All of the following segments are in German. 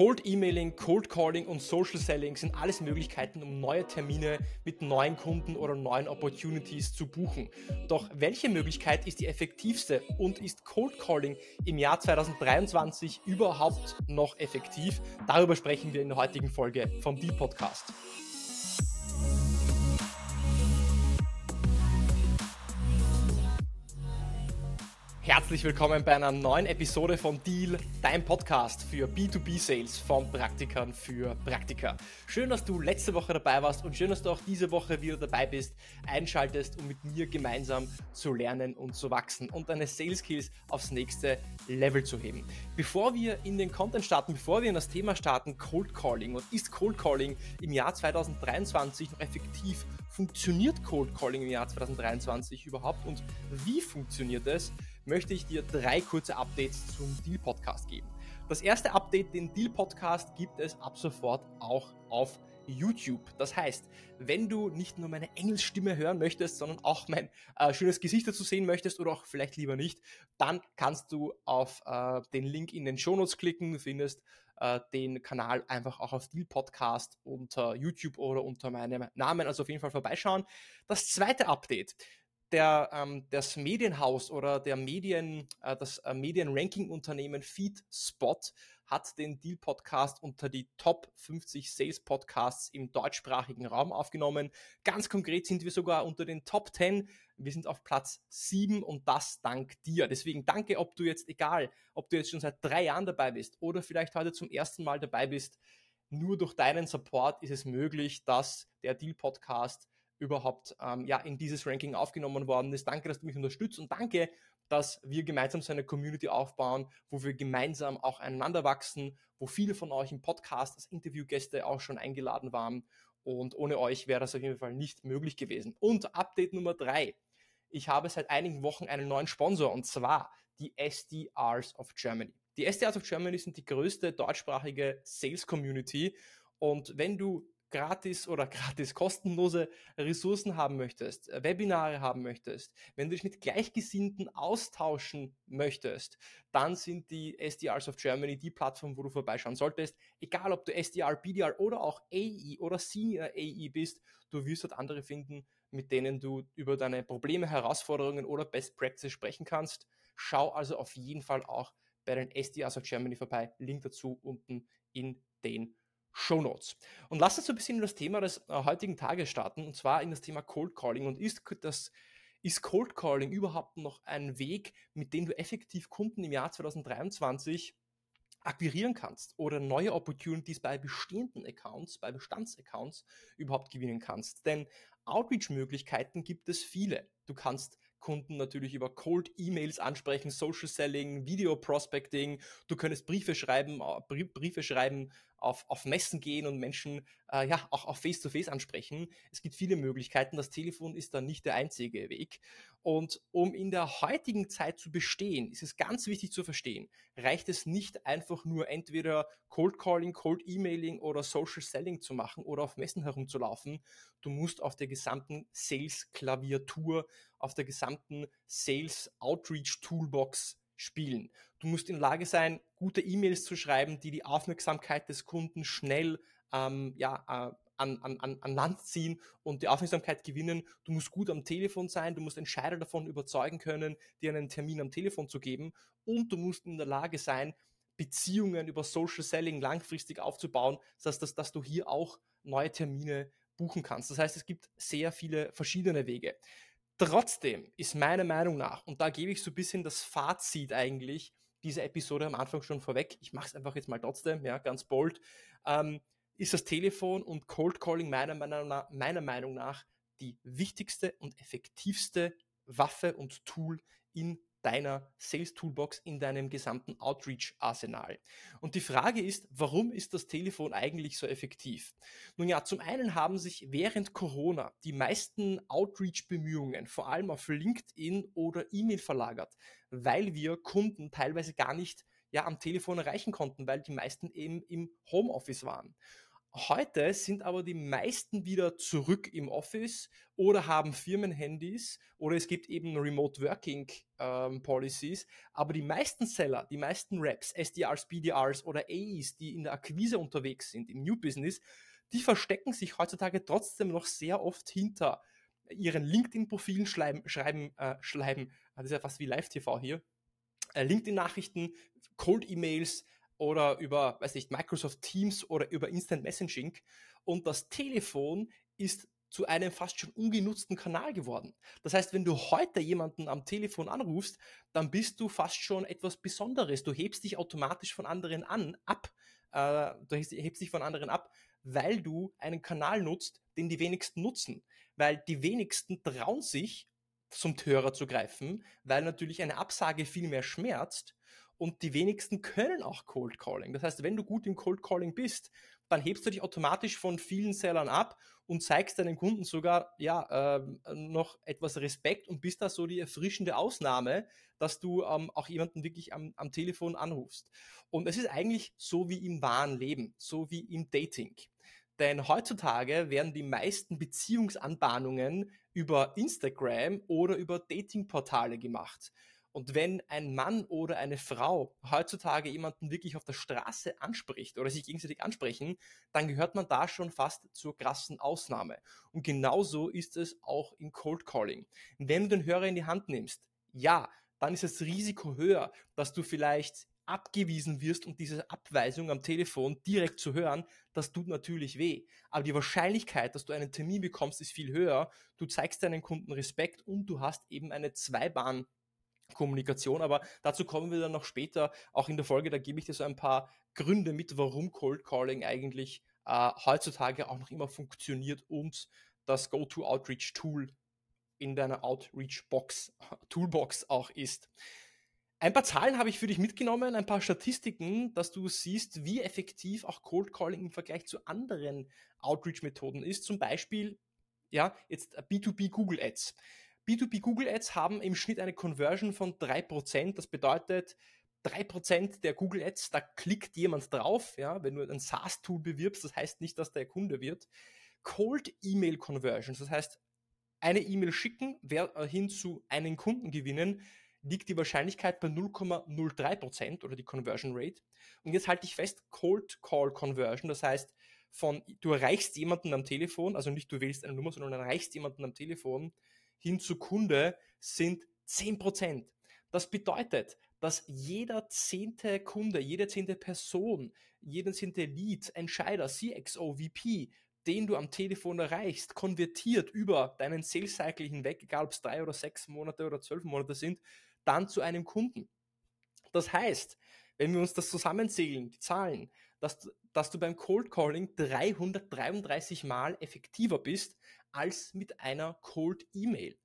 Cold Emailing, Cold Calling und Social Selling sind alles Möglichkeiten, um neue Termine mit neuen Kunden oder neuen Opportunities zu buchen. Doch welche Möglichkeit ist die effektivste und ist Cold Calling im Jahr 2023 überhaupt noch effektiv? Darüber sprechen wir in der heutigen Folge vom Deal Herzlich willkommen bei einer neuen Episode von Deal, dein Podcast für B2B-Sales von Praktikern für Praktika. Schön, dass du letzte Woche dabei warst und schön, dass du auch diese Woche wieder dabei bist, einschaltest, um mit mir gemeinsam zu lernen und zu wachsen und deine Sales Skills aufs nächste Level zu heben. Bevor wir in den Content starten, bevor wir in das Thema starten, Cold Calling und ist Cold Calling im Jahr 2023 noch effektiv? Funktioniert Cold Calling im Jahr 2023 überhaupt und wie funktioniert es? Möchte ich dir drei kurze Updates zum Deal Podcast geben. Das erste Update, den Deal Podcast, gibt es ab sofort auch auf YouTube. Das heißt, wenn du nicht nur meine Engelsstimme hören möchtest, sondern auch mein äh, schönes Gesicht dazu sehen möchtest oder auch vielleicht lieber nicht, dann kannst du auf äh, den Link in den Shownotes klicken. Findest äh, den Kanal einfach auch auf Deal Podcast unter YouTube oder unter meinem Namen. Also auf jeden Fall vorbeischauen. Das zweite Update der, ähm, das Medienhaus oder der Medien, äh, das äh, Medienranking-Unternehmen FeedSpot hat den Deal Podcast unter die Top 50 Sales Podcasts im deutschsprachigen Raum aufgenommen. Ganz konkret sind wir sogar unter den Top 10. Wir sind auf Platz 7 und das dank dir. Deswegen danke, ob du jetzt, egal, ob du jetzt schon seit drei Jahren dabei bist oder vielleicht heute zum ersten Mal dabei bist, nur durch deinen Support ist es möglich, dass der Deal Podcast überhaupt ähm, ja, in dieses Ranking aufgenommen worden ist. Danke, dass du mich unterstützt und danke, dass wir gemeinsam so eine Community aufbauen, wo wir gemeinsam auch einander wachsen, wo viele von euch im Podcast als Interviewgäste auch schon eingeladen waren. Und ohne euch wäre das auf jeden Fall nicht möglich gewesen. Und Update Nummer drei. Ich habe seit einigen Wochen einen neuen Sponsor und zwar die SDRs of Germany. Die SDRs of Germany sind die größte deutschsprachige Sales Community. Und wenn du gratis oder gratis kostenlose Ressourcen haben möchtest, äh, Webinare haben möchtest, wenn du dich mit Gleichgesinnten austauschen möchtest, dann sind die SDRs of Germany die Plattform, wo du vorbeischauen solltest. Egal, ob du SDR, BDR oder auch AE oder Senior AE bist, du wirst dort andere finden, mit denen du über deine Probleme, Herausforderungen oder Best Practices sprechen kannst. Schau also auf jeden Fall auch bei den SDRs of Germany vorbei. Link dazu unten in den Show Notes. Und lass uns so ein bisschen in das Thema des äh, heutigen Tages starten, und zwar in das Thema Cold Calling. Und ist das ist Cold Calling überhaupt noch ein Weg, mit dem du effektiv Kunden im Jahr 2023 akquirieren kannst oder neue Opportunities bei bestehenden Accounts, bei Bestandsaccounts überhaupt gewinnen kannst? Denn Outreach-Möglichkeiten gibt es viele. Du kannst Kunden natürlich über Cold E-Mails ansprechen, Social Selling, Video Prospecting. Du könntest Briefe schreiben, äh, Briefe schreiben, auf, auf Messen gehen und Menschen äh, ja auch auf Face-to-Face -face ansprechen. Es gibt viele Möglichkeiten. Das Telefon ist dann nicht der einzige Weg. Und um in der heutigen Zeit zu bestehen, ist es ganz wichtig zu verstehen, reicht es nicht einfach nur entweder Cold Calling, Cold Emailing oder Social Selling zu machen oder auf Messen herumzulaufen. Du musst auf der gesamten Sales-Klaviatur, auf der gesamten Sales-Outreach-Toolbox spielen. Du musst in Lage sein, gute E-Mails zu schreiben, die die Aufmerksamkeit des Kunden schnell ähm, ja, äh, an, an, an Land ziehen und die Aufmerksamkeit gewinnen. Du musst gut am Telefon sein, du musst Entscheider davon überzeugen können, dir einen Termin am Telefon zu geben und du musst in der Lage sein, Beziehungen über Social Selling langfristig aufzubauen, das heißt, dass, dass du hier auch neue Termine buchen kannst. Das heißt, es gibt sehr viele verschiedene Wege. Trotzdem ist meiner Meinung nach, und da gebe ich so ein bisschen das Fazit eigentlich dieser Episode am Anfang schon vorweg, ich mache es einfach jetzt mal trotzdem, ja, ganz bold, ähm, ist das Telefon und Cold Calling meiner Meinung, nach, meiner Meinung nach die wichtigste und effektivste Waffe und Tool in deiner Sales Toolbox in deinem gesamten Outreach Arsenal. Und die Frage ist, warum ist das Telefon eigentlich so effektiv? Nun ja, zum einen haben sich während Corona die meisten Outreach Bemühungen vor allem auf LinkedIn oder E-Mail verlagert, weil wir Kunden teilweise gar nicht ja am Telefon erreichen konnten, weil die meisten eben im Homeoffice waren. Heute sind aber die meisten wieder zurück im Office oder haben Firmenhandys oder es gibt eben Remote Working ähm, Policies. Aber die meisten Seller, die meisten Reps, SDRs, BDRs oder AEs, die in der Akquise unterwegs sind, im New Business, die verstecken sich heutzutage trotzdem noch sehr oft hinter ihren LinkedIn-Profilen schreiben, schreiben, äh, schreiben, das ist ja fast wie Live-TV hier, äh, LinkedIn-Nachrichten, Cold-E-Mails, oder über, weiß nicht, Microsoft Teams oder über Instant Messaging. Und das Telefon ist zu einem fast schon ungenutzten Kanal geworden. Das heißt, wenn du heute jemanden am Telefon anrufst, dann bist du fast schon etwas Besonderes. Du hebst dich automatisch von anderen an, ab. Äh, du hebst dich von anderen ab, weil du einen Kanal nutzt, den die wenigsten nutzen. Weil die wenigsten trauen sich, zum Hörer zu greifen, weil natürlich eine Absage viel mehr schmerzt und die wenigsten können auch Cold Calling. Das heißt, wenn du gut im Cold Calling bist, dann hebst du dich automatisch von vielen Sellern ab und zeigst deinen Kunden sogar ja äh, noch etwas Respekt und bist da so die erfrischende Ausnahme, dass du ähm, auch jemanden wirklich am, am Telefon anrufst. Und es ist eigentlich so wie im wahren Leben, so wie im Dating. Denn heutzutage werden die meisten Beziehungsanbahnungen über Instagram oder über Datingportale gemacht. Und wenn ein Mann oder eine Frau heutzutage jemanden wirklich auf der Straße anspricht oder sich gegenseitig ansprechen, dann gehört man da schon fast zur krassen Ausnahme. Und genauso ist es auch im Cold Calling. Wenn du den Hörer in die Hand nimmst, ja, dann ist das Risiko höher, dass du vielleicht abgewiesen wirst und diese Abweisung am Telefon direkt zu hören, das tut natürlich weh. Aber die Wahrscheinlichkeit, dass du einen Termin bekommst, ist viel höher. Du zeigst deinen Kunden Respekt und du hast eben eine Zweibahn Kommunikation, aber dazu kommen wir dann noch später, auch in der Folge, da gebe ich dir so ein paar Gründe mit, warum Cold Calling eigentlich äh, heutzutage auch noch immer funktioniert und das Go-To-Outreach-Tool in deiner Outreach-Box, Toolbox auch ist. Ein paar Zahlen habe ich für dich mitgenommen, ein paar Statistiken, dass du siehst, wie effektiv auch Cold Calling im Vergleich zu anderen Outreach-Methoden ist. Zum Beispiel, ja, jetzt B2B Google Ads. B2B Google Ads haben im Schnitt eine Conversion von 3%. Das bedeutet, 3% der Google Ads, da klickt jemand drauf, ja, wenn du ein SaaS-Tool bewirbst, das heißt nicht, dass der Kunde wird. Cold Email Conversions, das heißt, eine E-Mail schicken, wer, äh, hin zu einen Kunden gewinnen, liegt die Wahrscheinlichkeit bei 0,03% oder die Conversion Rate. Und jetzt halte ich fest, Cold Call Conversion, das heißt, von, du erreichst jemanden am Telefon, also nicht du wählst eine Nummer, sondern erreichst jemanden am Telefon, hin zu Kunde sind 10%. Das bedeutet, dass jeder zehnte Kunde, jede zehnte Person, jeder zehnte Lead, Entscheider, CXO, VP, den du am Telefon erreichst, konvertiert über deinen Sales Cycle hinweg, egal ob es drei oder sechs Monate oder zwölf Monate sind, dann zu einem Kunden. Das heißt, wenn wir uns das zusammenzählen, die Zahlen, dass, dass du beim Cold Calling 333 Mal effektiver bist als mit einer Cold E-Mail.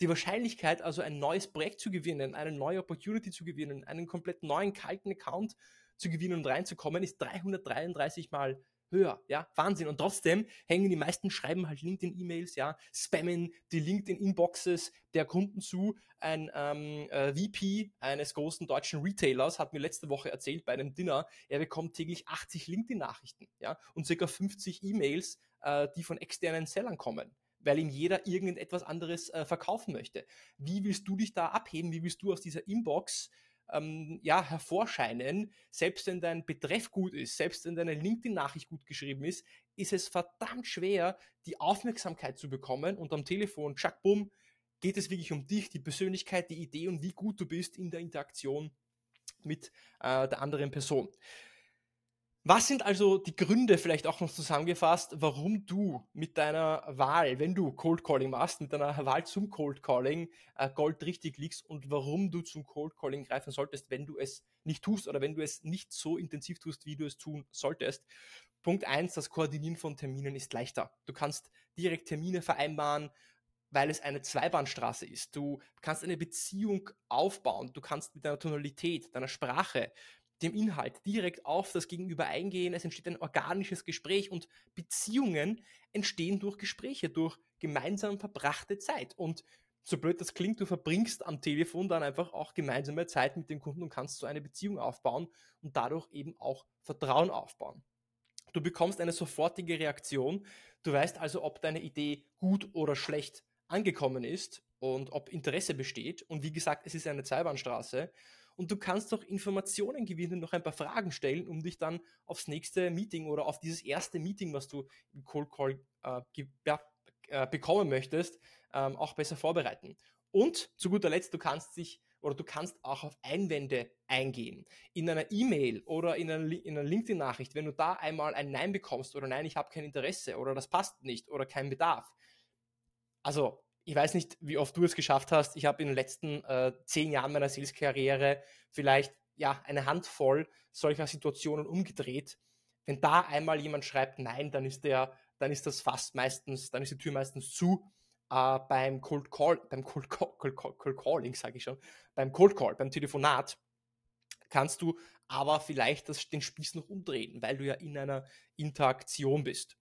Die Wahrscheinlichkeit, also ein neues Projekt zu gewinnen, eine neue Opportunity zu gewinnen, einen komplett neuen kalten Account zu gewinnen und reinzukommen, ist 333 mal höher. Ja, Wahnsinn. Und trotzdem hängen die meisten schreiben halt LinkedIn-E-Mails, ja, spammen die LinkedIn-Inboxes der Kunden zu. Ein ähm, äh, VP eines großen deutschen Retailers hat mir letzte Woche erzählt bei einem Dinner, er bekommt täglich 80 LinkedIn-Nachrichten, ja, und circa 50 E-Mails äh, die von externen Sellern kommen, weil ihm jeder irgendetwas anderes äh, verkaufen möchte. Wie willst du dich da abheben? Wie willst du aus dieser Inbox ähm, ja, hervorscheinen? Selbst wenn dein Betreff gut ist, selbst wenn deine LinkedIn-Nachricht gut geschrieben ist, ist es verdammt schwer, die Aufmerksamkeit zu bekommen und am Telefon, tschack, bumm, geht es wirklich um dich, die Persönlichkeit, die Idee und wie gut du bist in der Interaktion mit äh, der anderen Person. Was sind also die Gründe, vielleicht auch noch zusammengefasst, warum du mit deiner Wahl, wenn du Cold Calling machst, mit deiner Wahl zum Cold Calling äh, Gold richtig liegst und warum du zum Cold Calling greifen solltest, wenn du es nicht tust oder wenn du es nicht so intensiv tust, wie du es tun solltest? Punkt eins: das Koordinieren von Terminen ist leichter. Du kannst direkt Termine vereinbaren, weil es eine Zweibahnstraße ist. Du kannst eine Beziehung aufbauen. Du kannst mit deiner Tonalität, deiner Sprache, dem Inhalt direkt auf das Gegenüber eingehen. Es entsteht ein organisches Gespräch und Beziehungen entstehen durch Gespräche, durch gemeinsam verbrachte Zeit. Und so blöd das klingt, du verbringst am Telefon dann einfach auch gemeinsame Zeit mit dem Kunden und kannst so eine Beziehung aufbauen und dadurch eben auch Vertrauen aufbauen. Du bekommst eine sofortige Reaktion. Du weißt also, ob deine Idee gut oder schlecht angekommen ist und ob Interesse besteht. Und wie gesagt, es ist eine Zweibahnstraße. Und du kannst doch Informationen gewinnen, noch ein paar Fragen stellen, um dich dann aufs nächste Meeting oder auf dieses erste Meeting, was du im Cold Call äh, äh, bekommen möchtest, ähm, auch besser vorbereiten. Und zu guter Letzt, du kannst dich oder du kannst auch auf Einwände eingehen. In einer E-Mail oder in einer, in einer LinkedIn-Nachricht, wenn du da einmal ein Nein bekommst oder Nein, ich habe kein Interesse oder das passt nicht oder kein Bedarf. Also, ich weiß nicht, wie oft du es geschafft hast. Ich habe in den letzten äh, zehn Jahren meiner Sales-Karriere vielleicht ja, eine Handvoll solcher Situationen umgedreht. Wenn da einmal jemand schreibt Nein, dann ist der, dann ist das fast meistens, dann ist die Tür meistens zu äh, beim Cold Call, beim Cold, Call, Cold, Call, Cold Calling, sage ich schon, beim Cold Call, beim Telefonat, kannst du aber vielleicht das, den Spieß noch umdrehen, weil du ja in einer Interaktion bist.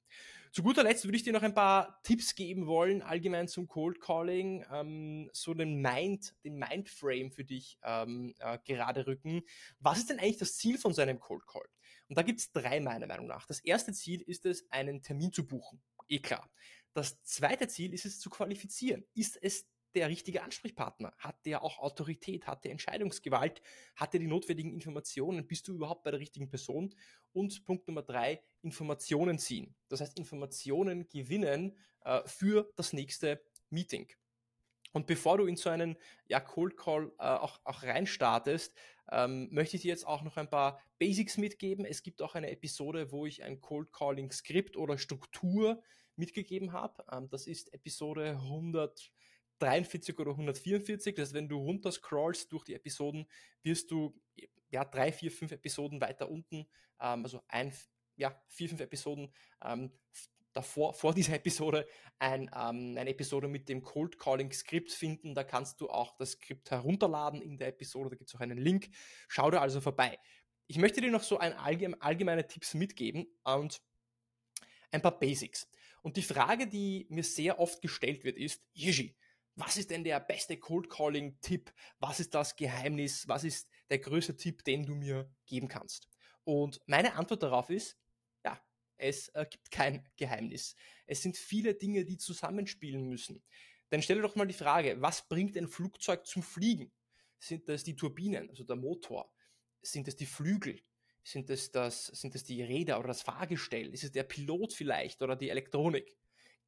Zu guter Letzt würde ich dir noch ein paar Tipps geben wollen, allgemein zum Cold Calling, ähm, so den Mind, den Mindframe für dich ähm, äh, gerade rücken. Was ist denn eigentlich das Ziel von so einem Cold Call? Und da gibt es drei meiner Meinung nach. Das erste Ziel ist es, einen Termin zu buchen. Eh klar. Das zweite Ziel ist es zu qualifizieren. Ist es der richtige Ansprechpartner? Hat der auch Autorität? Hat der Entscheidungsgewalt? Hat der die notwendigen Informationen? Bist du überhaupt bei der richtigen Person? Und Punkt Nummer drei, Informationen ziehen. Das heißt, Informationen gewinnen äh, für das nächste Meeting. Und bevor du in so einen ja, Cold Call äh, auch, auch reinstartest, ähm, möchte ich dir jetzt auch noch ein paar Basics mitgeben. Es gibt auch eine Episode, wo ich ein Cold Calling Skript oder Struktur mitgegeben habe. Ähm, das ist Episode 143 oder 144. Das heißt, wenn du runter scrollst durch die Episoden, wirst du ja drei, vier, fünf Episoden weiter unten, ähm, also ein, ja, vier, fünf Episoden ähm, davor, vor dieser Episode, ein, ähm, eine Episode mit dem Cold Calling Skript finden. Da kannst du auch das Skript herunterladen in der Episode. Da gibt es auch einen Link. Schau da also vorbei. Ich möchte dir noch so ein allgemeine Tipps mitgeben und ein paar Basics. Und die Frage, die mir sehr oft gestellt wird, ist, Yishi, was ist denn der beste Cold Calling Tipp? Was ist das Geheimnis? Was ist der größte Tipp, den du mir geben kannst? Und meine Antwort darauf ist, ja, es äh, gibt kein Geheimnis. Es sind viele Dinge, die zusammenspielen müssen. Denn stell dir doch mal die Frage, was bringt ein Flugzeug zum Fliegen? Sind das die Turbinen, also der Motor? Sind es die Flügel? Sind es, das, sind es die Räder oder das Fahrgestell? Ist es der Pilot vielleicht oder die Elektronik?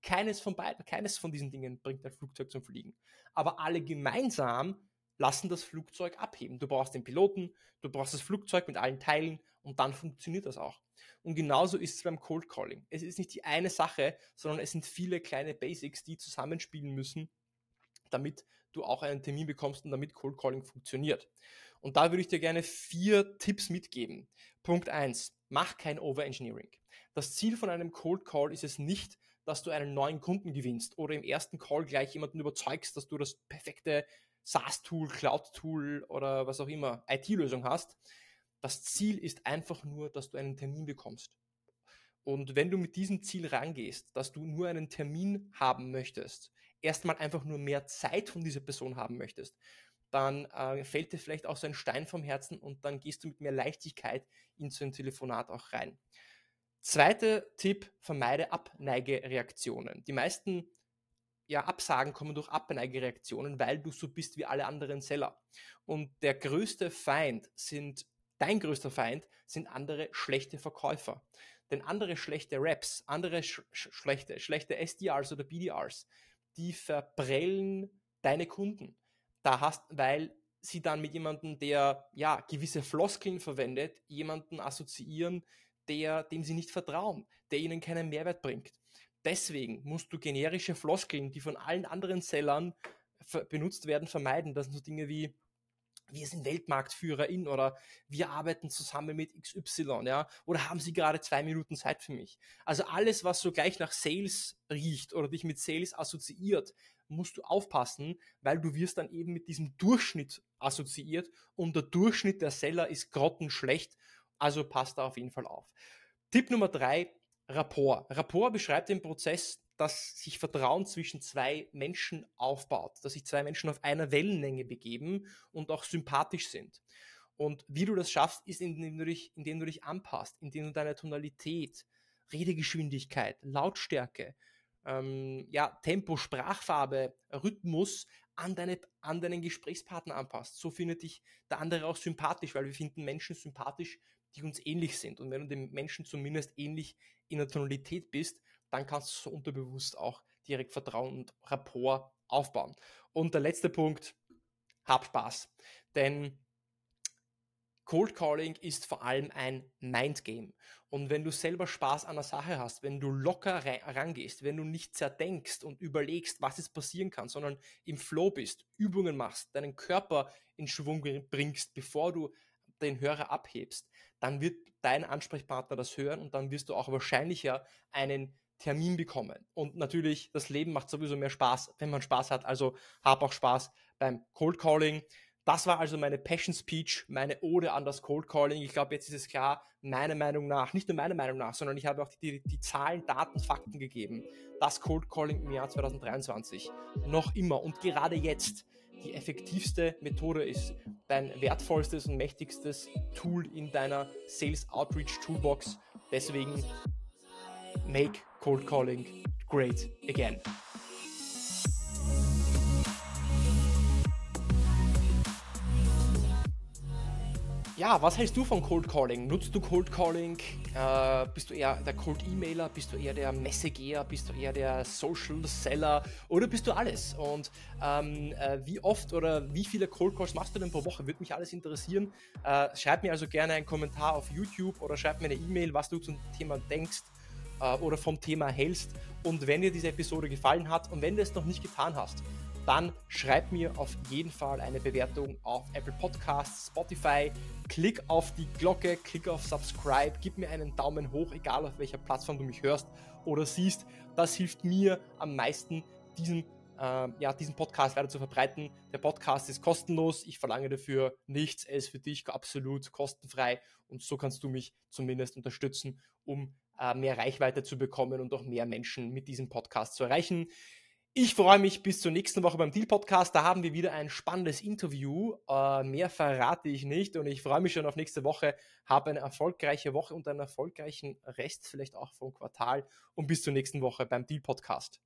Keines von beiden, keines von diesen Dingen bringt ein Flugzeug zum Fliegen. Aber alle gemeinsam lassen das Flugzeug abheben. Du brauchst den Piloten, du brauchst das Flugzeug mit allen Teilen und dann funktioniert das auch. Und genauso ist es beim Cold Calling. Es ist nicht die eine Sache, sondern es sind viele kleine Basics, die zusammenspielen müssen, damit du auch einen Termin bekommst und damit Cold Calling funktioniert. Und da würde ich dir gerne vier Tipps mitgeben. Punkt eins: Mach kein Overengineering. Das Ziel von einem Cold Call ist es nicht, dass du einen neuen Kunden gewinnst oder im ersten Call gleich jemanden überzeugst, dass du das perfekte SaaS-Tool, Cloud-Tool oder was auch immer, IT-Lösung hast. Das Ziel ist einfach nur, dass du einen Termin bekommst. Und wenn du mit diesem Ziel rangehst, dass du nur einen Termin haben möchtest, erstmal einfach nur mehr Zeit von dieser Person haben möchtest, dann äh, fällt dir vielleicht auch so ein Stein vom Herzen und dann gehst du mit mehr Leichtigkeit in so ein Telefonat auch rein. Zweiter Tipp, vermeide Abneigereaktionen. Die meisten ja, Absagen kommen durch Abneigereaktionen, weil du so bist wie alle anderen Seller. Und der größte Feind sind, dein größter Feind sind andere schlechte Verkäufer. Denn andere schlechte Raps, andere sch schlechte, schlechte SDRs oder BDRs, die verprellen deine Kunden da hast, weil sie dann mit jemandem, der ja gewisse Floskeln verwendet, jemanden assoziieren, der, dem sie nicht vertrauen, der ihnen keinen Mehrwert bringt. Deswegen musst du generische Floskeln, die von allen anderen Sellern benutzt werden, vermeiden. Das sind so Dinge wie wir sind Weltmarktführer in oder wir arbeiten zusammen mit XY, ja, oder haben Sie gerade zwei Minuten Zeit für mich? Also alles, was so gleich nach Sales riecht oder dich mit Sales assoziiert, musst du aufpassen, weil du wirst dann eben mit diesem Durchschnitt assoziiert und der Durchschnitt der Seller ist grottenschlecht, also passt da auf jeden Fall auf. Tipp Nummer drei, Rapport. Rapport beschreibt den Prozess, dass sich Vertrauen zwischen zwei Menschen aufbaut, dass sich zwei Menschen auf einer Wellenlänge begeben und auch sympathisch sind. Und wie du das schaffst, ist, indem du dich, indem du dich anpasst, indem du deine Tonalität, Redegeschwindigkeit, Lautstärke, ähm, ja, Tempo, Sprachfarbe, Rhythmus an, deine, an deinen Gesprächspartner anpasst. So findet dich der andere auch sympathisch, weil wir finden Menschen sympathisch, die uns ähnlich sind. Und wenn du dem Menschen zumindest ähnlich in der Tonalität bist, dann kannst du so unterbewusst auch direkt Vertrauen und Rapport aufbauen. Und der letzte Punkt, hab Spaß. Denn Cold Calling ist vor allem ein Mindgame. Und wenn du selber Spaß an der Sache hast, wenn du locker rangehst, wenn du nicht zerdenkst und überlegst, was jetzt passieren kann, sondern im Flow bist, Übungen machst, deinen Körper in Schwung bringst, bevor du den Hörer abhebst, dann wird dein Ansprechpartner das hören und dann wirst du auch wahrscheinlicher einen Termin bekommen. Und natürlich, das Leben macht sowieso mehr Spaß, wenn man Spaß hat. Also hab auch Spaß beim Cold Calling. Das war also meine Passion Speech, meine Ode an das Cold Calling. Ich glaube, jetzt ist es klar, meiner Meinung nach, nicht nur meiner Meinung nach, sondern ich habe auch die, die Zahlen, Daten, Fakten gegeben. Das Cold Calling im Jahr 2023 noch immer und gerade jetzt die effektivste Methode ist, dein wertvollstes und mächtigstes Tool in deiner Sales Outreach Toolbox. Deswegen make cold calling great again. Ja, was hältst du von Cold Calling? Nutzt du Cold Calling? Äh, bist du eher der Cold Emailer? Bist du eher der Messegeher? Bist du eher der Social Seller? Oder bist du alles? Und ähm, äh, wie oft oder wie viele Cold Calls machst du denn pro Woche? Würde mich alles interessieren. Äh, schreib mir also gerne einen Kommentar auf YouTube oder schreib mir eine E-Mail, was du zum Thema denkst äh, oder vom Thema hältst. Und wenn dir diese Episode gefallen hat und wenn du es noch nicht getan hast, dann schreib mir auf jeden Fall eine Bewertung auf Apple Podcasts, Spotify. Klick auf die Glocke, klick auf Subscribe, gib mir einen Daumen hoch, egal auf welcher Plattform du mich hörst oder siehst. Das hilft mir am meisten, diesen, äh, ja, diesen Podcast weiter zu verbreiten. Der Podcast ist kostenlos, ich verlange dafür nichts, er ist für dich absolut kostenfrei und so kannst du mich zumindest unterstützen, um äh, mehr Reichweite zu bekommen und auch mehr Menschen mit diesem Podcast zu erreichen. Ich freue mich bis zur nächsten Woche beim Deal Podcast. Da haben wir wieder ein spannendes Interview. Äh, mehr verrate ich nicht und ich freue mich schon auf nächste Woche. Habe eine erfolgreiche Woche und einen erfolgreichen Rest, vielleicht auch vom Quartal. Und bis zur nächsten Woche beim Deal Podcast.